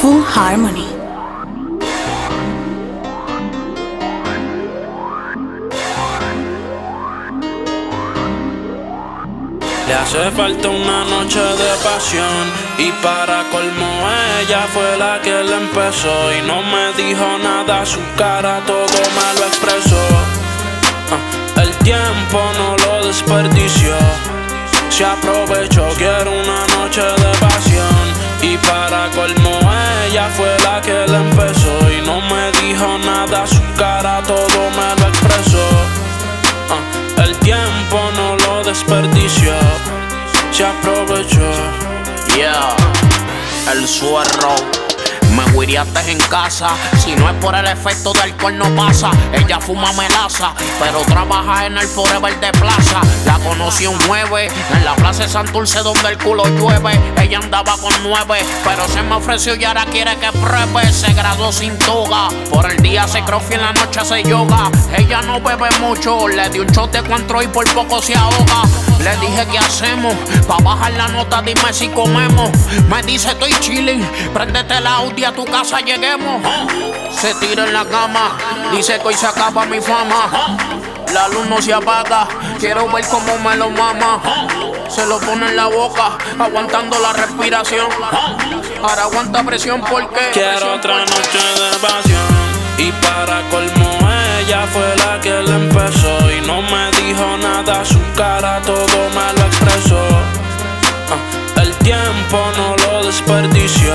Full Harmony. Le hace falta una noche de pasión y para colmo ella fue la que le empezó y no me dijo nada, su cara todo me lo expresó. Ah, el tiempo no lo desperdició, se aprovechó, quiero una fue la que le empezó y no me dijo nada, su cara todo me lo expresó. Ah, el tiempo no lo desperdició se aprovechó. Yeah, el suerro. Huiriaste en casa, si no es por el efecto de alcohol no pasa. Ella fuma melaza, pero trabaja en el Forever de Plaza. La conocí un 9 en la plaza de Santurce donde el culo llueve. Ella andaba con nueve, pero se me ofreció y ahora quiere que pruebe. Se graduó sin toga, por el día se crofi en la noche hace yoga. Ella no bebe mucho, le di un shot de y por poco se ahoga. Le dije qué hacemos, pa' bajar la nota dime si comemos. Me dice estoy chilling, préndete el Audi a tu casa lleguemos. Se tira en la cama, dice que hoy se acaba mi fama. La luz no se apaga, quiero ver cómo me lo mama. Se lo pone en la boca, aguantando la respiración. Ahora aguanta presión porque Quiero otra noche de pasión y para colmo ella fue la que le empezó y no me dijo nada, su cara todo me lo expresó. Ah, el tiempo no lo desperdició,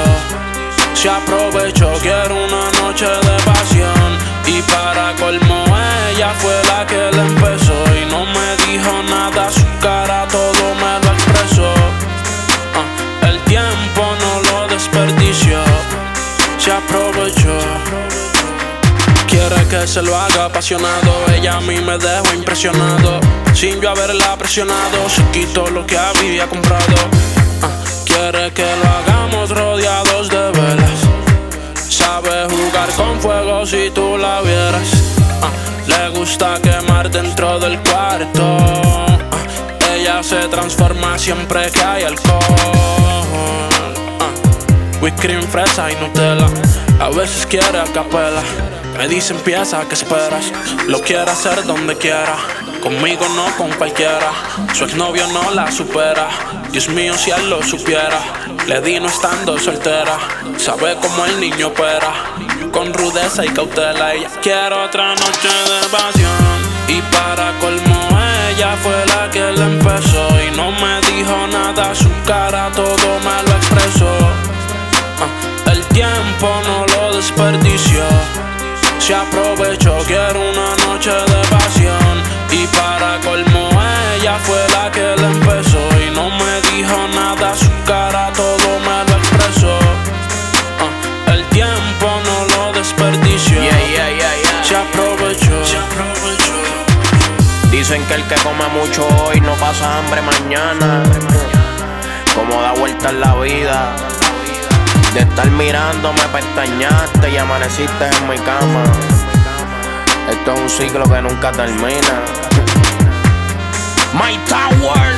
se aprovechó, quiero una noche de pasión y para colmo ella fue la que le empezó y no me dijo nada, su cara todo me lo expresó. Ah, el tiempo no lo desperdició, se aprovechó. Quiere que se lo haga apasionado. Ella a mí me dejó impresionado. Sin yo haberla presionado, se quitó lo que había comprado. Ah, quiere que lo hagamos del cuarto. Ella se transforma siempre que hay alcohol. Whipped cream, fresa y Nutella. A veces quiere a capela. Me dice empieza, ¿qué esperas? Lo quiere hacer donde quiera. Conmigo no con cualquiera. Su exnovio no la supera. Dios mío, si él lo supiera. Le di no estando soltera. Sabe cómo el niño opera. Con rudeza y cautela. Ella quiere otra noche de pasión. Y para colmo, ella fue la que le empezó. Y no me dijo nada. Su cara todo me lo expresó. Ah, el tiempo no lo desperdició. Se aprovechó, quiero una noche de Dicen que el que come mucho hoy no pasa hambre mañana. Como da vuelta en la vida. De estar mirando me pestañaste y amaneciste en mi cama. Esto es un ciclo que nunca termina. My Tower.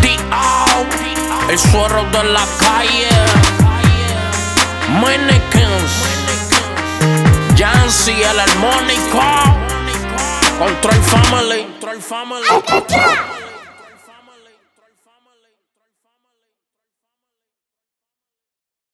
The Out. El suero de la calle. Mannequins. Jancy, el armónico. Control Family. Control Family.